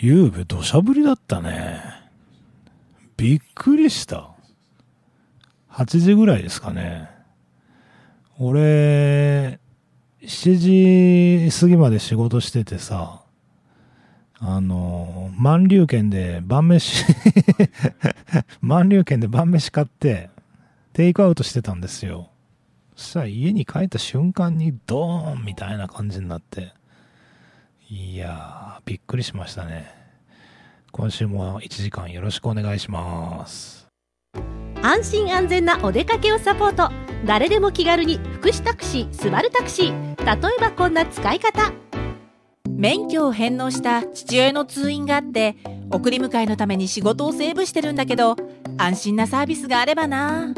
ゆうべ土砂降りだったね。びっくりした。8時ぐらいですかね。俺、7時過ぎまで仕事しててさ、あの、万流券で晩飯、万流券で晩飯買って、テイクアウトしてたんですよ。そしたら家に帰った瞬間にドーンみたいな感じになって、いやー、びっくりしましたね。今週も1時間よろしくお願いします。安心安全なお出かけをサポート誰でも気軽に福祉タクシースバルタクシー例えばこんな使い方免許を返納した父親の通院があって送り迎えのために仕事をセーブしてるんだけど安心なサービスがあればな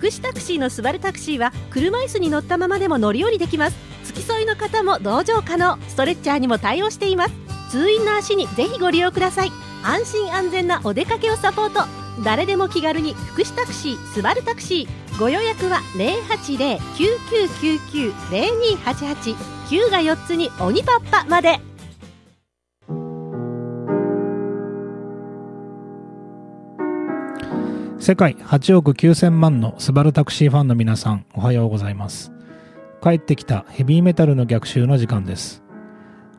福祉タクシーのスバルタクシーは車椅子に乗ったままでも乗り降りできます。付き添いの方も同乗可能。ストレッチャーにも対応しています。通院の足にぜひご利用ください。安心安全なお出かけをサポート。誰でも気軽に福祉タクシースバルタクシー。ご予約は080-9999-0288 9が4つに鬼パッパまで。世界8億9000万のスバルタクシーファンの皆さん、おはようございます。帰ってきたヘビーメタルの逆襲の時間です。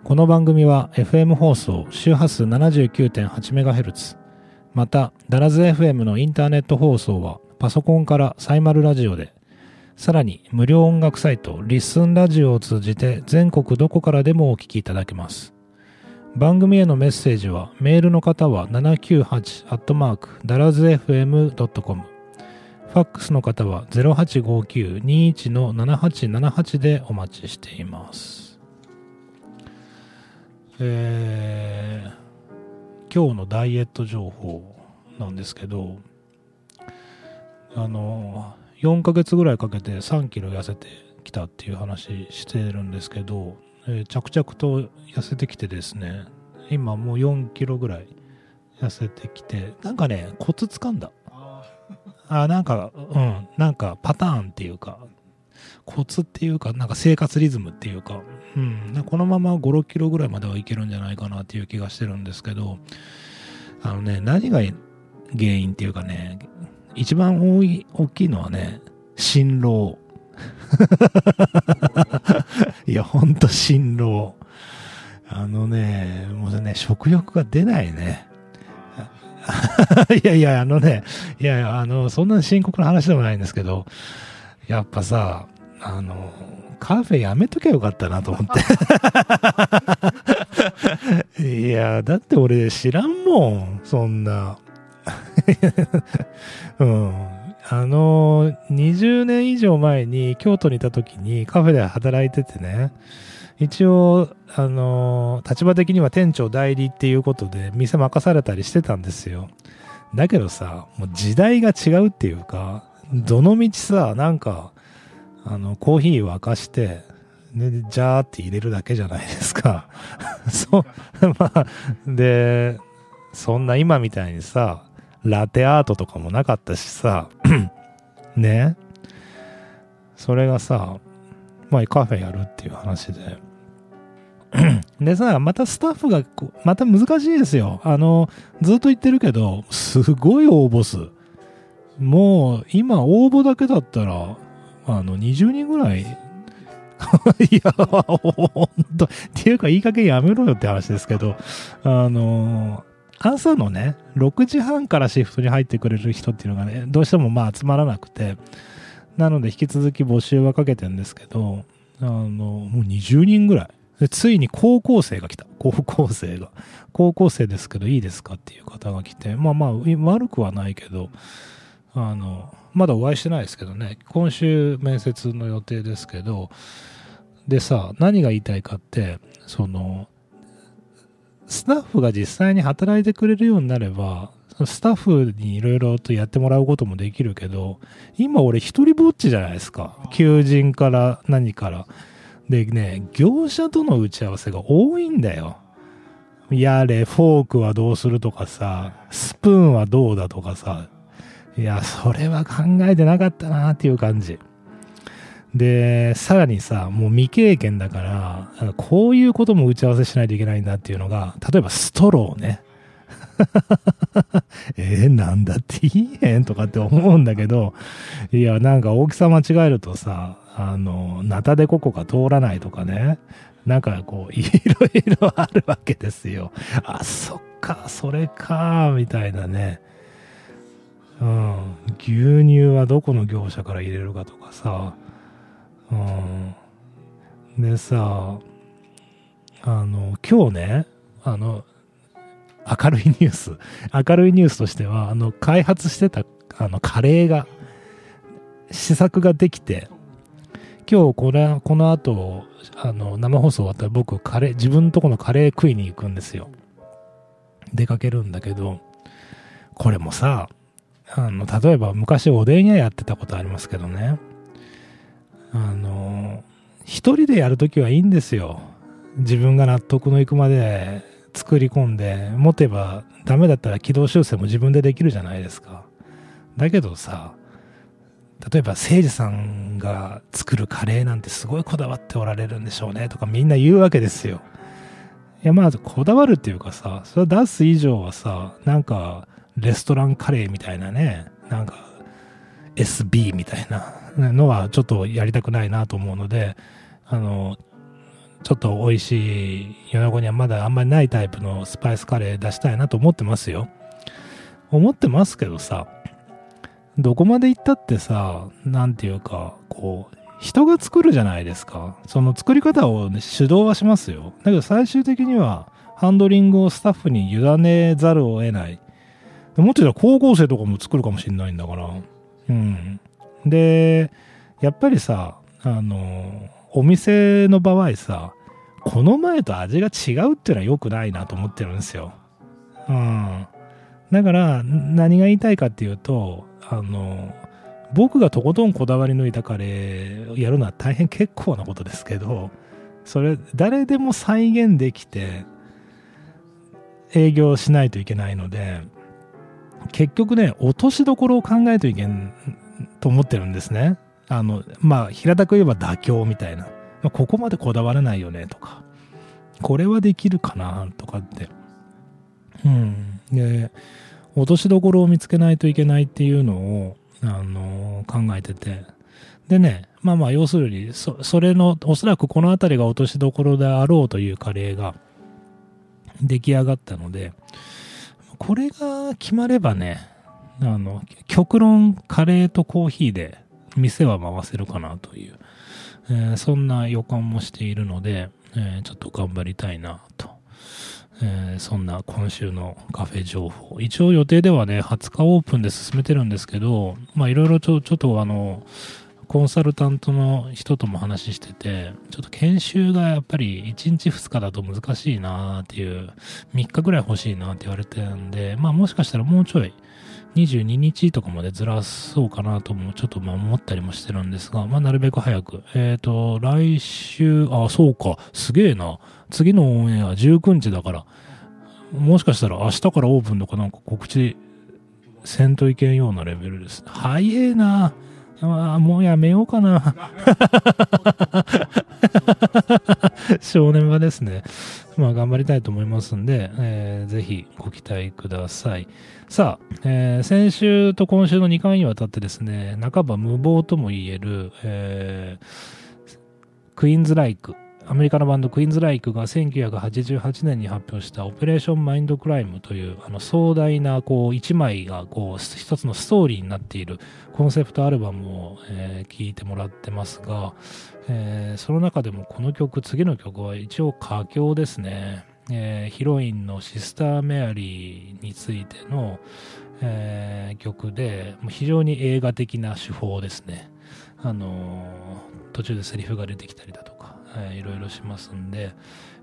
この番組は FM 放送周波数 79.8MHz またダラズ FM のインターネット放送はパソコンからサイマルラジオでさらに無料音楽サイトリッスンラジオを通じて全国どこからでもお聞きいただけます番組へのメッセージはメールの方は798ダラズ FM.com ファックスの方は0859-21-7878でお待ちしています。えー今日のダイエット情報なんですけどあの4ヶ月ぐらいかけて3キロ痩せてきたっていう話してるんですけど、えー着々と痩せてきてですね。今もう4キロぐらい痩せてきて。なんかねコツつかんだ。あなんかうん。なんかパターンっていうかコツっていうかなんか生活リズムっていうか。うん、このまま5、6キロぐらいまではいけるんじゃないかなっていう気がしてるんですけど、あのね、何が原因っていうかね、一番多い、大きいのはね、辛労。いや、ほんと辛労。あのね、もうね、食欲が出ないね。いやいや、あのね、いやいや、あの、そんな深刻な話でもないんですけど、やっぱさ、あの、カフェやめときゃよかったなと思って。いや、だって俺知らんもん、そんな。うん。あの、20年以上前に京都にいた時にカフェで働いててね、一応、あの、立場的には店長代理っていうことで店任されたりしてたんですよ。だけどさ、もう時代が違うっていうか、どの道さ、なんか、あの、コーヒー沸かして、で、ジャーって入れるだけじゃないですか。そう、まあ、で、そんな今みたいにさ、ラテアートとかもなかったしさ、ね。それがさ、まあカフェやるっていう話で。でさ、またスタッフが、また難しいですよ。あの、ずっと言ってるけど、すごい応募数。もう、今応募だけだったら、あの、20人ぐらい。いや、ほんと。っていうか、いい加減やめろよって話ですけど、あの、朝のね、6時半からシフトに入ってくれる人っていうのがね、どうしてもまあ集まらなくて、なので引き続き募集はかけてるんですけど、あの、もう20人ぐらい。でついに高校生が来た。高校生が。高校生ですけどいいですかっていう方が来て、まあまあ悪くはないけど、あの、まだお会いしてないですけどね、今週面接の予定ですけど、でさ、何が言いたいかって、その、スタッフが実際に働いてくれるようになれば、スタッフにいろいろとやってもらうこともできるけど、今俺一人ぼっちじゃないですか。求人から何から。でね、業者との打ち合わせが多いんだよ。やれ、フォークはどうするとかさ、スプーンはどうだとかさ、いや、それは考えてなかったなっていう感じ。で、さらにさ、もう未経験だから、こういうことも打ち合わせしないといけないんだっていうのが、例えばストローね。えー、なんだっていいへんとかって思うんだけど、いや、なんか大きさ間違えるとさ、あの、ナタデココが通らないとかね。なんかこう、いろいろあるわけですよ。あ、そっか、それか、みたいなね。うん。牛乳はどこの業者から入れるかとかさ。うん。でさ、あの、今日ね、あの、明るいニュース。明るいニュースとしては、あの、開発してた、あの、カレーが、試作ができて、今日これ、この後、あの、生放送終わったら僕、カレー、自分のとこのカレー食いに行くんですよ。出かけるんだけど、これもさ、あの、例えば昔おでん屋やってたことありますけどね、あの、一人でやるときはいいんですよ。自分が納得のいくまで作り込んで、持てばダメだったら軌道修正も自分でできるじゃないですか。だけどさ、例えば誠司さんが作るカレーなんてすごいこだわっておられるんでしょうねとかみんな言うわけですよ。いやまあこだわるっていうかさ、それ出す以上はさ、なんかレストランカレーみたいなね、なんか SB みたいなのはちょっとやりたくないなと思うので、あの、ちょっと美味しい、米子にはまだあんまりないタイプのスパイスカレー出したいなと思ってますよ。思ってますけどさ、どこまで行ったってさ、なんていうか、こう、人が作るじゃないですか。その作り方を、ね、指導はしますよ。だけど最終的には、ハンドリングをスタッフに委ねざるを得ない。もっと言ったら高校生とかも作るかもしれないんだから。うん。で、やっぱりさ、あの、お店の場合さ、この前と味が違うっていうのは良くないなと思ってるんですよ。うん。だから、何が言いたいかっていうと、あの、僕がとことんこだわり抜いたカレーをやるのは大変結構なことですけど、それ、誰でも再現できて、営業しないといけないので、結局ね、落としどころを考えといけんと思ってるんですね。あの、まあ、平たく言えば妥協みたいな。まあ、ここまでこだわらないよねとか、これはできるかなとかって。うん。で、落としどころを見つけないといけないっていうのを、あの考えてて。でね、まあまあ、要するに、そ、それの、おそらくこの辺りが落としどころであろうというカレーが出来上がったので、これが決まればね、あの、極論カレーとコーヒーで店は回せるかなという、えーそんな予感もしているので、えーちょっと頑張りたいなと。えーそんな今週のカフェ情報。一応予定ではね、20日オープンで進めてるんですけど、まあいろいろちょ、ちょっとあの、コンサルタントの人とも話してて、ちょっと研修がやっぱり1日2日だと難しいなっていう、3日ぐらい欲しいなって言われてるんで、まあもしかしたらもうちょい、22日とかまでずらそうかなともちょっとま思ったりもしてるんですが、まあなるべく早く。えっ、と、来週、あ、そうか、すげえな。次のオンエア19日だから、もしかしたら明日からオープンとかなんか告知せんといけんようなレベルです。早えな。あもうやめようかな。正念場ですね。まあ頑張りたいと思いますんで、えーぜひご期待ください。さあ、えー先週と今週の2回にわたってですね、半ば無謀とも言える、えー Queensrÿche、アメリカのバンド Queensrÿche が1988年に発表した Operation: Mindcrime というあの壮大なこう一枚がこう一つのストーリーになっているコンセプトアルバムを、えー聴いてもらってますが、えーその中でもこの曲、次の曲は一応佳境ですね。えーヒロインのシスター・メアリーについての、えー曲で、もう非常に映画的な手法ですね。あのー途中でセリフが出てきたりだとか、えーいろいろしますんで、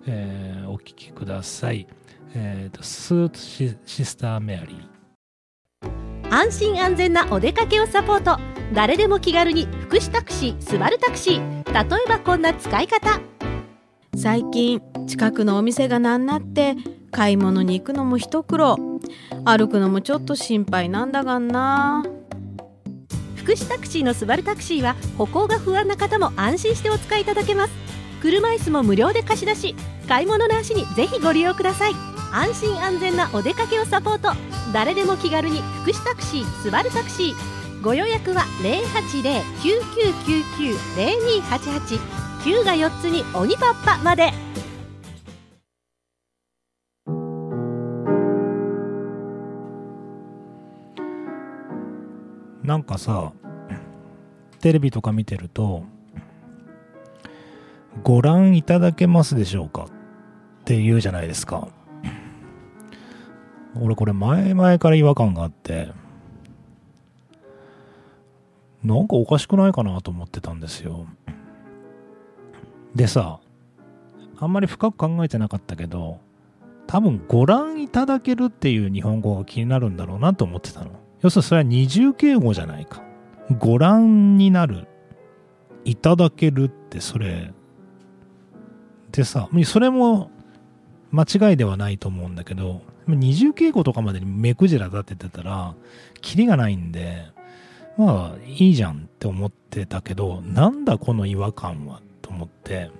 えーお聴きください。えーと、スーツシシスター・メアリー。安心安全なお出かけをサポート誰でも気軽に福祉タクシースバルタクシー例えばこんな使い方最近近くのお店がなんなって買い物に行くのも一苦労。歩くのもちょっと心配なんだがんな。福祉タクシーのスバルタクシーは歩行が不安な方も安心してお使いいただけます。車椅子も無料で貸し出し買い物の足にぜひご利用ください。安心安全なお出かけをサポート。誰でも気軽に福祉タクシースバルタクシー。ご予約は080-9999-0288 9が4つに鬼パッパまで。なんかさテレビとか見てるとご覧いただけますでしょうか？って言うじゃないですか。俺これ前々から違和感があってなんかおかしくないかなと思ってたんですよ。でさあんまり深く考えてなかったけど多分ご覧いただけるっていう日本語が気になるんだろうなと思ってたの。要するにそれは二重敬語じゃないか。ご覧になるいただけるってそれ。でさそれも間違いではないと思うんだけど二重敬語とかまでに目くじら立ててたらキリがないんでまあいいじゃんって思ってたけどなんだこの違和感はと思って。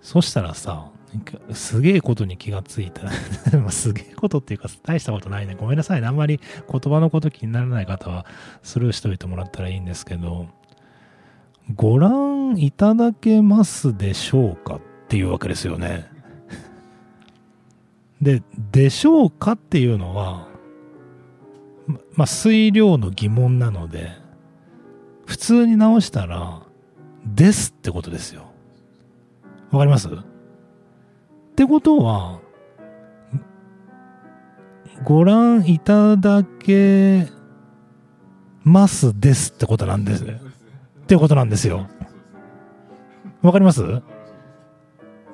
そしたらさすげえことに気がついた。すげえことっていうか大したことないね。ごめんなさいね。あんまり言葉のこと気にならない方はスルーしておいてもらったらいいんですけどご覧いただけますでしょうかっていうわけですよね。で、でしょうかっていうのは、まあ、水量の疑問なので、普通に直したら、ですってことですよ。わかります？ってことは、ご覧いただけますですってことなんです。ってことなんですよ。わかります？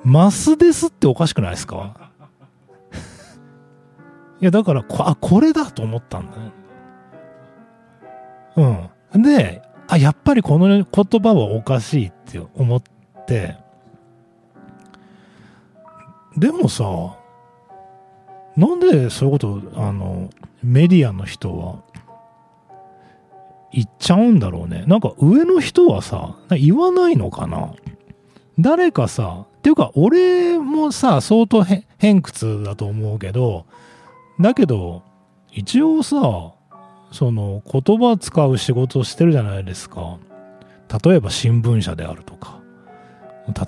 ますですっておかしくないですか？いや、だから、あ、これだと思ったんだね。うん。で、あ、やっぱりこの言葉はおかしいって思って、でもさ、なんでそういうこと、あの、メディアの人は、言っちゃうんだろうね。なんか上の人はさ、言わないのかな誰かさ、っていうか俺もさ、相当偏屈だと思うけど、だけど、一応さ、その言葉使う仕事をしてるじゃないですか。例えば新聞社であるとか、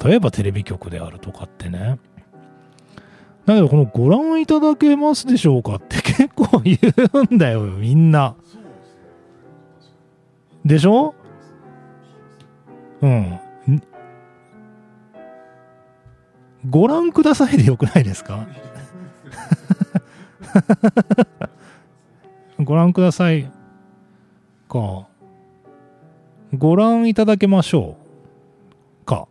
例えばテレビ局であるとかってね。だけどこのご覧いただけますでしょうかって 結構言うんだよ、みんな。でしょ？うん。ご覧くださいでよくないですか？ご覧くださいか。ご覧いただけましょうか。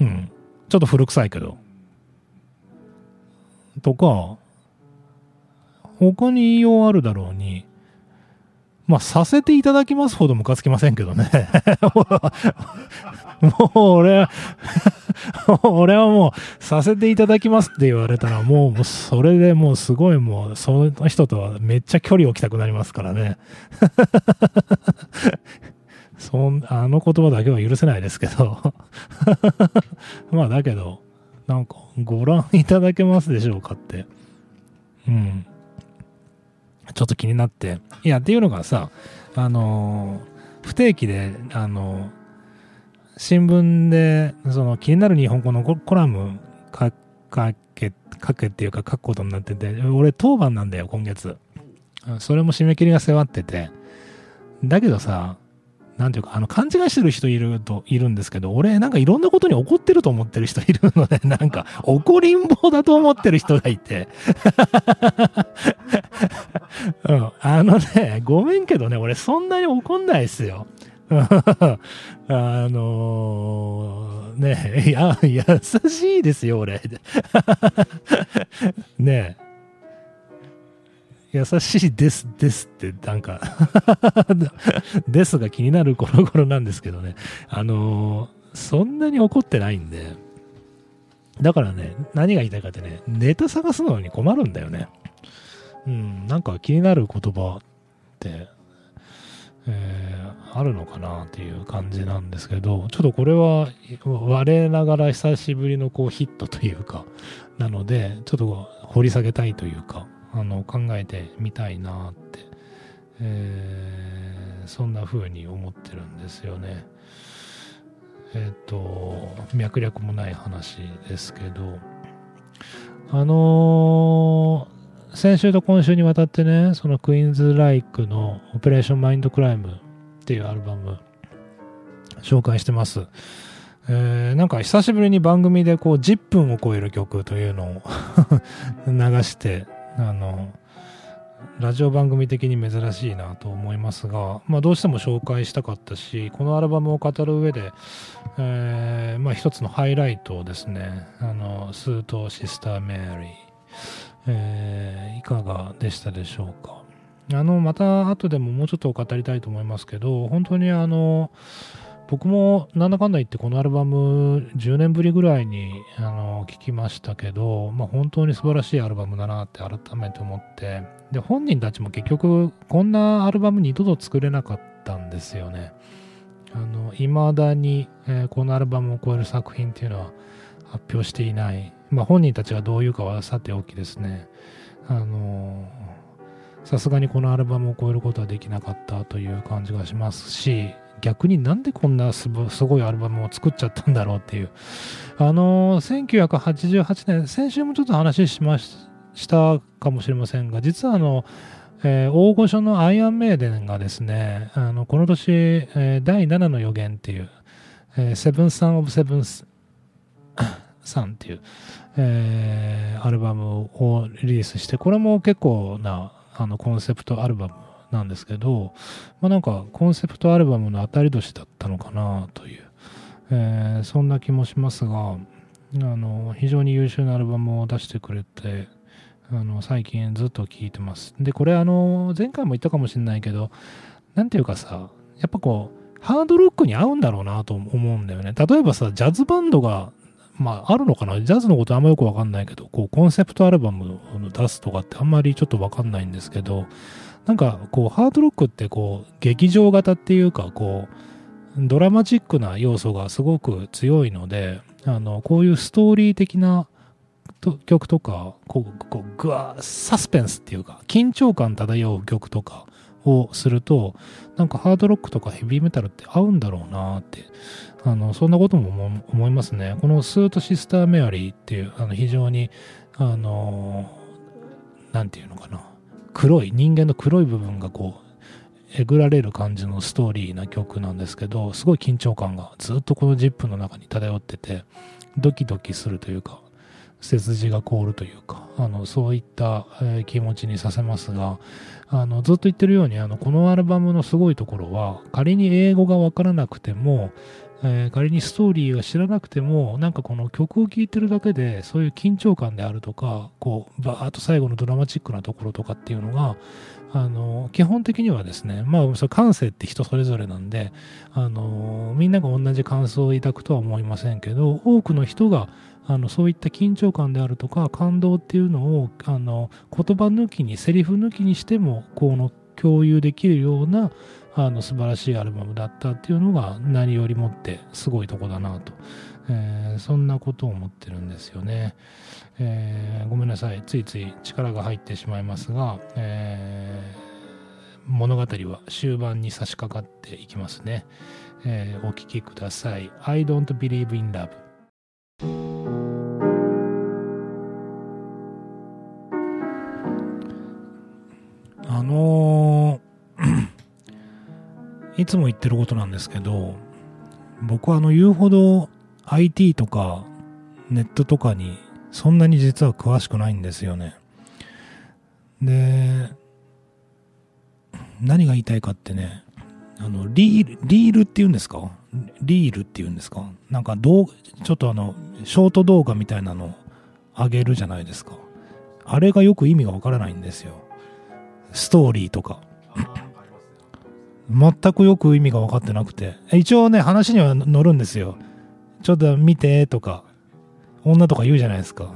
うん。ちょっと古臭いけど。とか、他に言いようあるだろうに、まあ、させていただきますほどムカつきませんけどね。もう俺は 俺はもうさせていただきますって言われたらもうそれでもうすごいもうその人とはめっちゃ距離置きたくなりますからね。そんあの言葉だけは許せないですけどまあだけど、なんかご覧いただけますでしょうかって。うん。ちょっと気になって。いや、っていうのがさ、あのー、不定期で、あのー、新聞で、その気になる日本語のコラム書け、書けっていうか書くことになってて、俺当番なんだよ、今月。それも締め切りが迫ってて。だけどさ、なんていうか、あの、勘違いしてる人いると、いるんですけど、俺、なんかいろんなことに怒ってると思ってる人いるので、なんか、怒りん坊だと思ってる人がいて。うん。あのね、ごめんけどね、俺そんなに怒んないっすよ。あのー、ねや、優しいですよ、俺。ね優しいです、ですって、なんか ですが気になるコロコロなんですけどね。あのー、そんなに怒ってないんで。だからね、何が言いたいかってね、ネタ探すのに困るんだよね。うん、なんか気になる言葉って、えーあるのかなっていう感じなんですけど、ちょっとこれは我ながら久しぶりのこうヒットというか、なので、ちょっと掘り下げたいというか、あの考えてみたいなって、えー、そんな風に思ってるんですよね。えっ、ー、と、脈略もない話ですけど、あのー、先週と今週にわたってね、そのクイーンズ・ライクのオペレーション・マインド・クライムっていうアルバム紹介してます。えー、なんか久しぶりに番組でこう10分を超える曲というのを 流して、あの、ラジオ番組的に珍しいなと思いますが、まあ、どうしても紹介したかったし、このアルバムを語る上で、えー、まあ、一つのハイライトをですね、あの、スーとシスター・メアリー、えー、いかがでしたでしょうか。あの、また後でももうちょっと語りたいと思いますけど、本当にあの、僕もなんだかんだ言ってこのアルバム10年ぶりぐらいにあの聞きましたけど、まあ、本当に素晴らしいアルバムだなって改めて思ってで本人たちも結局こんなアルバム二度と作れなかったんですよね。あの未だに、えー、このアルバムを超える作品っていうのは発表していない。まあ本人たちがどういうかはさておきですね。あのさすがにこのアルバムを超えることはできなかったという感じがしますし逆になんでこんなすごいアルバムを作っちゃったんだろうっていう。あのー、1988年、先週もちょっと話しましたかもしれませんが、実はあの、えー、大御所のアイアンメイデンがですね、あのこの年、えー、第7の予言っていう、セブンサン・オブ・セブンスさんっていう、えー、アルバムをリリースして、これも結構なあのコンセプトアルバムなんですけど、まあ、なんかコンセプトアルバムの当たり年だったのかなという、えー、そんな気もしますがあの非常に優秀なアルバムを出してくれてあの最近ずっと聴いてます。でこれあの前回も言ったかもしれないけど何ていうかさやっぱこうハードロックに合うんだろうなと思うんだよね。例えばさジャズバンドがまあ、あるのかな？ジャズのことあんまよくわかんないけど、こう、コンセプトアルバムを出すとかってあんまりちょっとわかんないんですけど、なんかこうハードロックってこう劇場型っていうかこうドラマチックな要素がすごく強いのであのこういうストーリー的な曲とかこうこうぐわサスペンスっていうか緊張感漂う曲とかをするとなんかハードロックとかヘビーメタルって合うんだろうなってあのそんなことも思いますね。このスートシスターメアリーっていうあの非常にあのなんていうのかな。黒い人間の黒い部分がこうえぐられる感じのストーリーな曲なんですけどすごい緊張感がずっとこのジップの中に漂っててドキドキするというか背筋が凍るというかあのそういった、えー、気持ちにさせますがあのずっと言ってるようにあのこのアルバムのすごいところは仮に英語がわからなくてもえー、仮にストーリーを知らなくてもなんかこの曲を聴いてるだけでそういう緊張感であるとかこうバーッと最後のドラマチックなところとかっていうのがあの基本的にはですねまあそ感性って人それぞれなんであのみんなが同じ感想を抱くとは思いませんけど多くの人があのそういった緊張感であるとか感動っていうのをあの言葉抜きにセリフ抜きにしてもこの共有できるようなあの素晴らしいアルバムだったっていうのが何よりもってすごいとこだなと、えー、そんなことを思ってるんですよね、えー、ごめんなさい。ついつい力が入ってしまいますが、えー、物語は終盤に差し掛かっていきますね、えお聴きください。I don't believe in love あのいつも言ってることなんですけど、僕はあの言うほど IT とかネットとかにそんなに実は詳しくないんですよね。で、何が言いたいかってね、あの、リール、リールって言うんですか？リールって言うんですか？なんか動ちょっとあの、ショート動画みたいなの上げるじゃないですか。あれがよく意味がわからないんですよ。ストーリーとか。全くよく意味が分かってなくて。一応ね、話には乗るんですよ。ちょっと見てとか、女とか言うじゃないですか。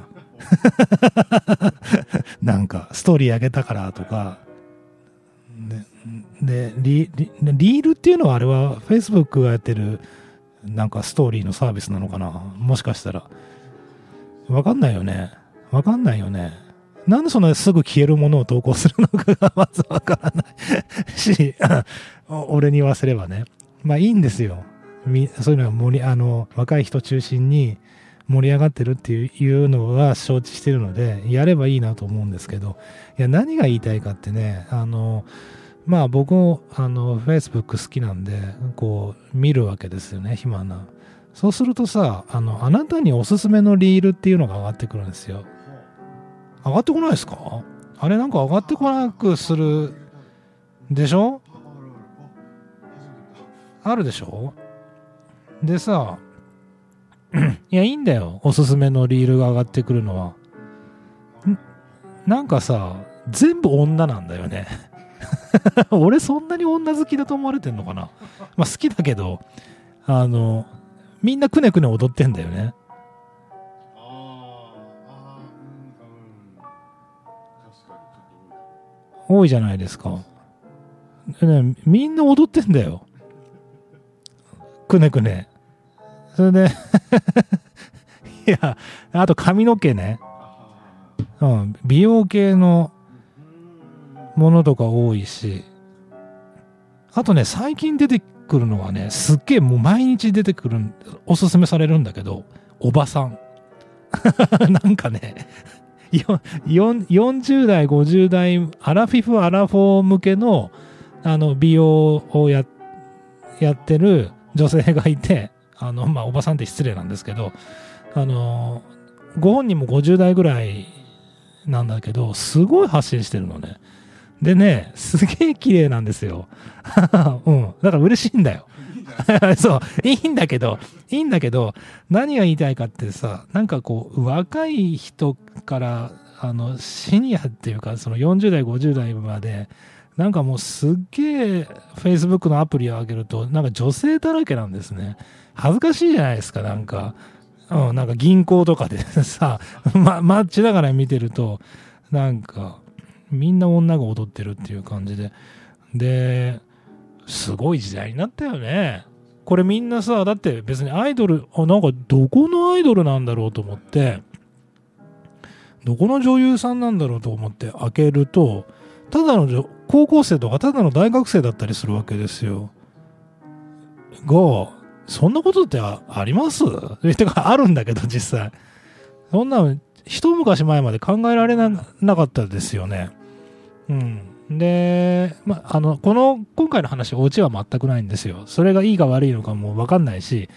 なんか、ストーリーあげたからとか。でリリールっていうのはあれは Facebook がやってるなんかストーリーのサービスなのかなもしかしたらわかんないよねわかんないよねなんでそんなすぐ消えるものを投稿するのかがまずわからない し俺に言わせればね。まあいいんですよ。そういうのは盛りあの若い人中心に盛り上がってるっていうのは承知してるのでやればいいなと思うんですけど。いや何が言いたいかってねあのまあ僕もあの Facebook 好きなんでこう見るわけですよね暇な。そうするとさあのあなたにおすすめのリールっていうのが上がってくるんですよ。上がってこないですか？あれなんか上がってこなくするでしょ？あるでしょ？でさいやいいんだよ。おすすめのリールが上がってくるのは。なんかさ全部女なんだよね。俺そんなに女好きだと思われてんのかな？まあ好きだけどあのみんなくねくね踊ってんだよね。多いじゃないですか。ね、みんな踊ってんだよ。くねくね。それで いや、あと髪の毛ね。うん、美容系のものとか多いし。あとね、最近出てくるのはね、すっげえもう毎日出てくる、おすすめされるんだけど、おばさん。なんかね、40代、50代、アラフィフ、アラフォー向けの、あの、美容をや、やってる女性がいて、あの、まあ、おばさんって失礼なんですけど、あの、ご本人も50代ぐらいなんだけど、すごい発信してるのね。でね、すげえ綺麗なんですよ。うん。だから嬉しいんだよ。そう、いいんだけど、いいんだけど、何が言いたいかってさ、なんかこう、若い人から、あの、シニアっていうか、その40代、50代まで、なんかもうすっげえ Facebook のアプリを上げると、なんか女性だらけなんですね。恥ずかしいじゃないですか、なんか。うん、なんか銀行とかで さ、ま、街だから見てると、なんか、みんな女が踊ってるっていう感じで。で、すごい時代になったよね。これみんなさ、だって別にアイドル、あ、なんかどこのアイドルなんだろうと思って、どこの女優さんなんだろうと思って開けると、ただの高校生とかただの大学生だったりするわけですよ。が、そんなことってあります？てかあるんだけど実際。そんな一昔前まで考えられなかったですよね。うん。で、まあ、の、この、今回の話、お家は全くないんですよ。それがいいか悪いのかもわかんないし、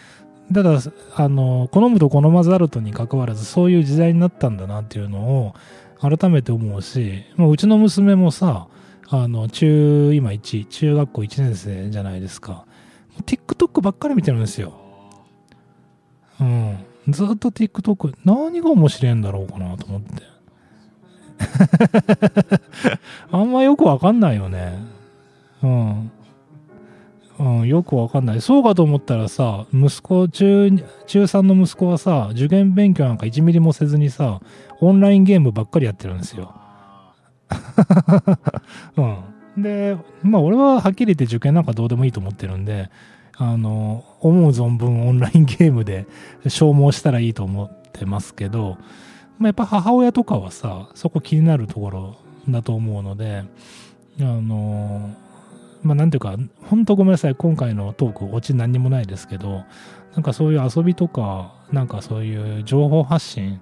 ただ、あの、好むと好まざるとに関わらず、そういう時代になったんだなっていうのを、改めて思うし、まあ、うちの娘もさ、あの、中、今1、中学校1年生じゃないですか。TikTok ばっかり見てるんですよ。うん。ずっと TikTok、何が面白いんだろうかなと思って。あんまよくわかんないよね。うん。うん、よくわかんない。そうかと思ったらさ、息子、中、中3の息子はさ、受験勉強なんか1ミリもせずにさ、オンラインゲームばっかりやってるんですよ。うん。で、まあ俺ははっきり言って受験なんかどうでもいいと思ってるんで、あの、思う存分オンラインゲームで 消耗したらいいと思ってますけど、まあ、やっぱ母親とかはさ、そこ気になるところだと思うので、あの、まあ、なんていうか、本当ごめんなさい、今回のトーク、オチ何にもないですけど、なんかそういう遊びとか、なんかそういう情報発信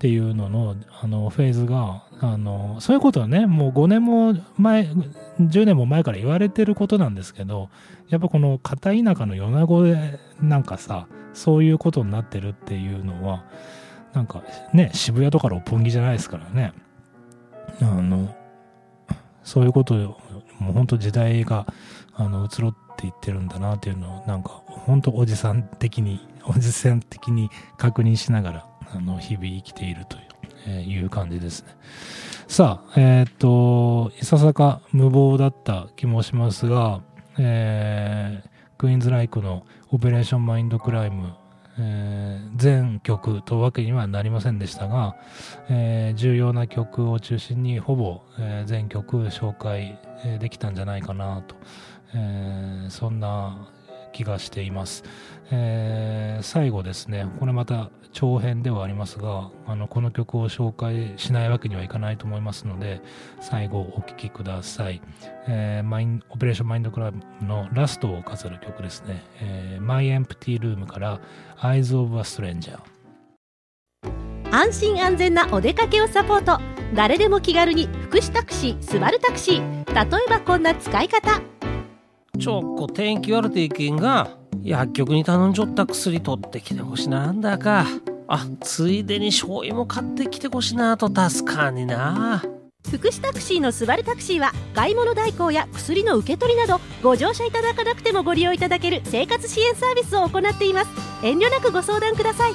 っていうのの、あの、フェーズが、あの、そういうことはね、もう5年も前、10年も前から言われてることなんですけど、やっぱこの片田舎の米子でなんかさ、そういうことになってるっていうのは、なんかね、渋谷とか六本木じゃないですからね。あの、そういうこと、もう本当時代が、あの、移ろっていってるんだなっていうのを、なんか、本当おじさん的に、おじさん的に確認しながら、あの、日々生きているという、えー、いう感じですね。さあ、えっ、と、いささか無謀だった気もしますが、えー、クイーンズライクのOperation: Mindcrime、えー全曲というわけにはなりませんでしたが、えー重要な曲を中心にほぼ、えー全曲紹介できたんじゃないかなと、えーそんな気がしています、えー最後ですねこれまた長編ではありますがあのこの曲を紹介しないわけにはいかないと思いますので最後お聴きください、えーマインオペレーションマインドクラブのラストを飾る曲ですね、えー、My Empty Room から Eyes of a Stranger 安心安全なお出かけをサポート。誰でも気軽に福祉タクシースバルタクシー例えばこんな使い方。ちょっこ天気悪ていけんが薬局に頼んじょった薬取ってきてほしなんだか。あついでに醤油も買ってきてほしなと助かんにな。福祉タクシーのスバルタクシーは買い物代行や薬の受け取りなどご乗車いただかなくてもご利用いただける生活支援サービスを行っています。遠慮なくご相談ください。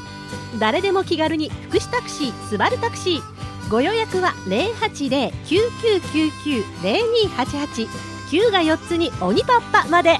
誰でも気軽に福祉タクシースバルタクシー。ご予約は080-9999-0288 9が4つに鬼パッパまで。